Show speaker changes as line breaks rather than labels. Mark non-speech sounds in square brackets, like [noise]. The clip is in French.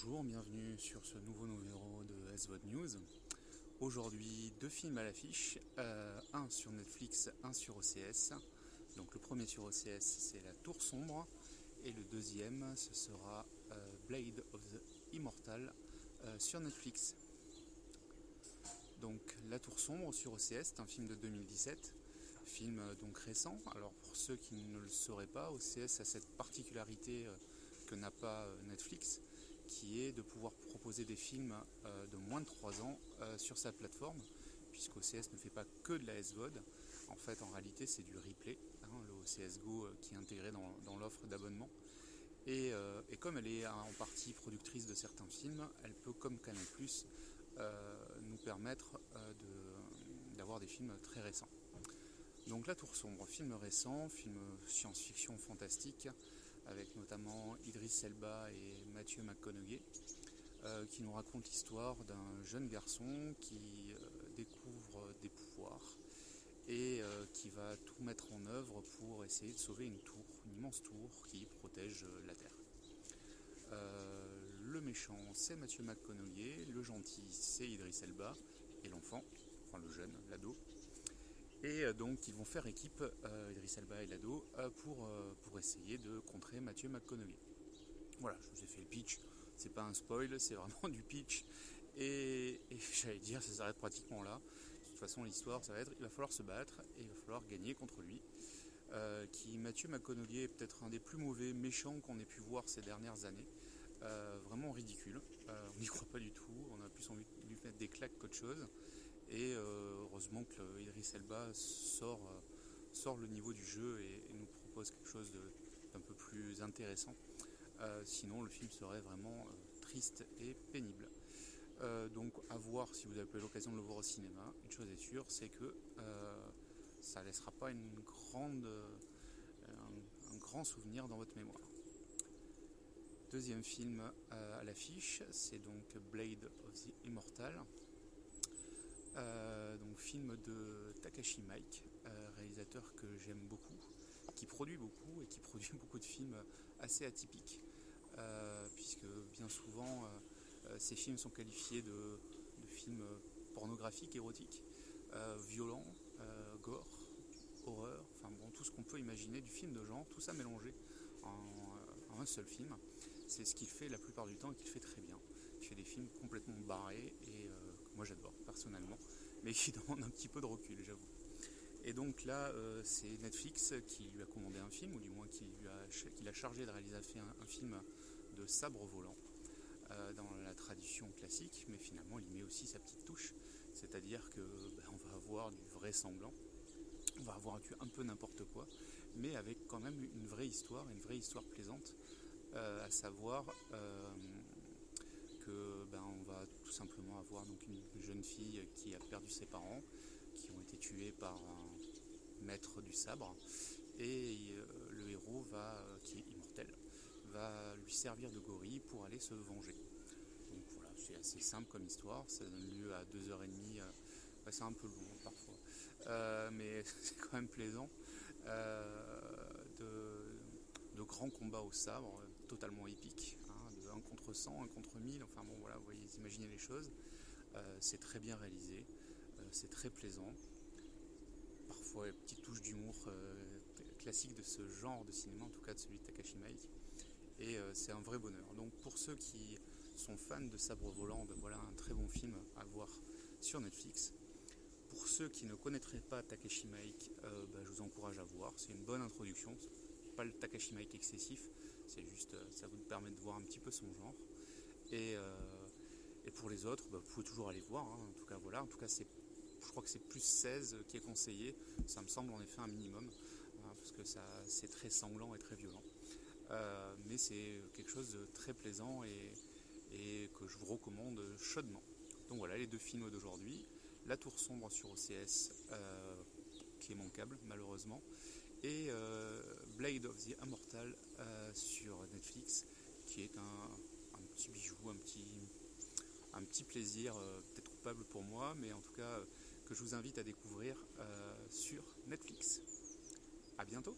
Bonjour, bienvenue sur ce nouveau numéro de SVOD News. Aujourd'hui, deux films à l'affiche, euh, un sur Netflix, un sur OCS. Donc le premier sur OCS, c'est La Tour Sombre, et le deuxième, ce sera euh, Blade of the Immortal euh, sur Netflix. Donc La Tour Sombre sur OCS, c'est un film de 2017, film donc récent. Alors pour ceux qui ne le sauraient pas, OCS a cette particularité que n'a pas Netflix, qui est de pouvoir proposer des films euh, de moins de 3 ans euh, sur sa plateforme, puisqu'OCS ne fait pas que de la SVOD. En fait, en réalité, c'est du replay, hein, le OCS Go euh, qui est intégré dans, l'offre d'abonnement. Et, comme elle est en partie productrice de certains films, elle peut, comme Canal+, nous permettre d'avoir des films très récents. Donc La Tour Sombre, film récent, film science-fiction fantastique, avec notamment Idriss Elba et Mathieu McConaughey, euh, qui nous raconte l'histoire d'un jeune garçon qui euh, découvre des pouvoirs et euh, qui va tout mettre en œuvre pour essayer de sauver une tour, une immense tour qui protège la Terre. le méchant, c'est Mathieu McConaughey, le gentil, c'est Idriss Elba, et l'enfant, enfin le jeune, l'ado, et euh, donc ils vont faire équipe, euh, Idriss Elba et Lado, euh, pour, pour essayer de contrer Mathieu McConaughey. Voilà, je vous ai fait le pitch, c'est pas un spoil, c'est vraiment [laughs] du pitch. Et, [laughs] j'allais dire, ça s'arrête pratiquement là. De toute façon, l'histoire, ça va être, il va falloir se battre et il va falloir gagner contre lui. qui Mathieu McConaughey est peut-être un des plus mauvais méchants qu'on ait pu voir ces dernières années. vraiment ridicule. on n'y croit pas du tout. On a plus envie de lui mettre des claques qu'autre chose. Et euh, heureusement que Idriss Elba sort, euh, sort le niveau du jeu et, nous propose quelque chose d'un peu plus intéressant. Euh, sinon, le film serait vraiment triste et pénible. donc, à voir si vous avez l'occasion de le voir au cinéma. Une chose est sûre, c'est que ça ne laissera pas une grande, un, un, grand souvenir dans votre mémoire. Deuxième film à l'affiche, c'est donc Blade of the Immortal. Euh, donc film de Takashi Mike, euh, réalisateur que j'aime beaucoup, qui produit beaucoup et qui [laughs] produit beaucoup de films assez atypiques, euh, puisque bien souvent ces films sont qualifiés de, films pornographiques, érotiques, violents, gore, horreur, enfin bon, tout ce qu'on peut imaginer du film de genre, tout ça mélangé en, un seul film. C'est ce qu'il fait la plupart du temps et qu'il fait très bien. Il fait des films complètement barrés et moi j'adore personnellement, [laughs] mais qui demandent un petit peu de recul, j'avoue. Et donc là, euh, c'est Netflix qui lui a commandé un film, ou du moins qui lui a, l'a chargé de réaliser un, film de sabre volant, euh, dans la tradition classique, mais finalement il met aussi sa petite touche, c'est-à-dire que ben, on va avoir du vrai semblant, on va avoir un peu n'importe quoi, mais avec quand même une vraie histoire, une vraie histoire plaisante, euh, à savoir que ben, on va tout simplement avoir donc une jeune fille qui a perdu ses parents, qui ont été tués par un maître du sabre, et euh, le héros va, qui est immortel, va lui servir de gorille pour aller se venger. Donc voilà, c'est assez simple comme histoire, ça donne lieu à deux heures et demie. Euh, c'est un peu long parfois, euh, mais [laughs] c'est quand même plaisant. de, grands combats au sabre, totalement épiques, hein, de 1 contre 100, 1 contre 1000, enfin bon voilà, vous voyez, imaginez les choses. c'est très bien réalisé, c'est très plaisant parfois une petite touche d'humour euh, classique de ce genre de cinéma, en tout cas de celui de Takashi Miike. Et euh, c'est un vrai bonheur. Donc pour ceux qui sont fans de sabre volant, ben voilà un très bon film à voir sur Netflix. Pour ceux qui ne connaîtraient pas Takashi Miike, euh, ben, je vous encourage à voir. C'est une bonne introduction. Pas le Takashi Miike excessif, c'est juste ça vous permet de voir un petit peu son genre. Et, pour les autres, ben, vous pouvez toujours aller voir. Hein. En tout cas, voilà. En tout cas, je crois que c'est plus 16 qui est conseillé. Ça me semble en effet un minimum, hein, parce que ça, c'est très sanglant et très violent. Euh, mais c'est quelque chose de très plaisant et, que je vous recommande chaudement. Donc voilà les deux films d'aujourd'hui. La Tour Sombre sur OCS, euh, qui est manquable malheureusement, et euh, Blade of the Immortal sur Netflix, qui est un, petit bijou, un petit, un petit plaisir, peut-être coupable pour moi, mais en tout cas que je vous invite à découvrir euh, sur Netflix. A bientôt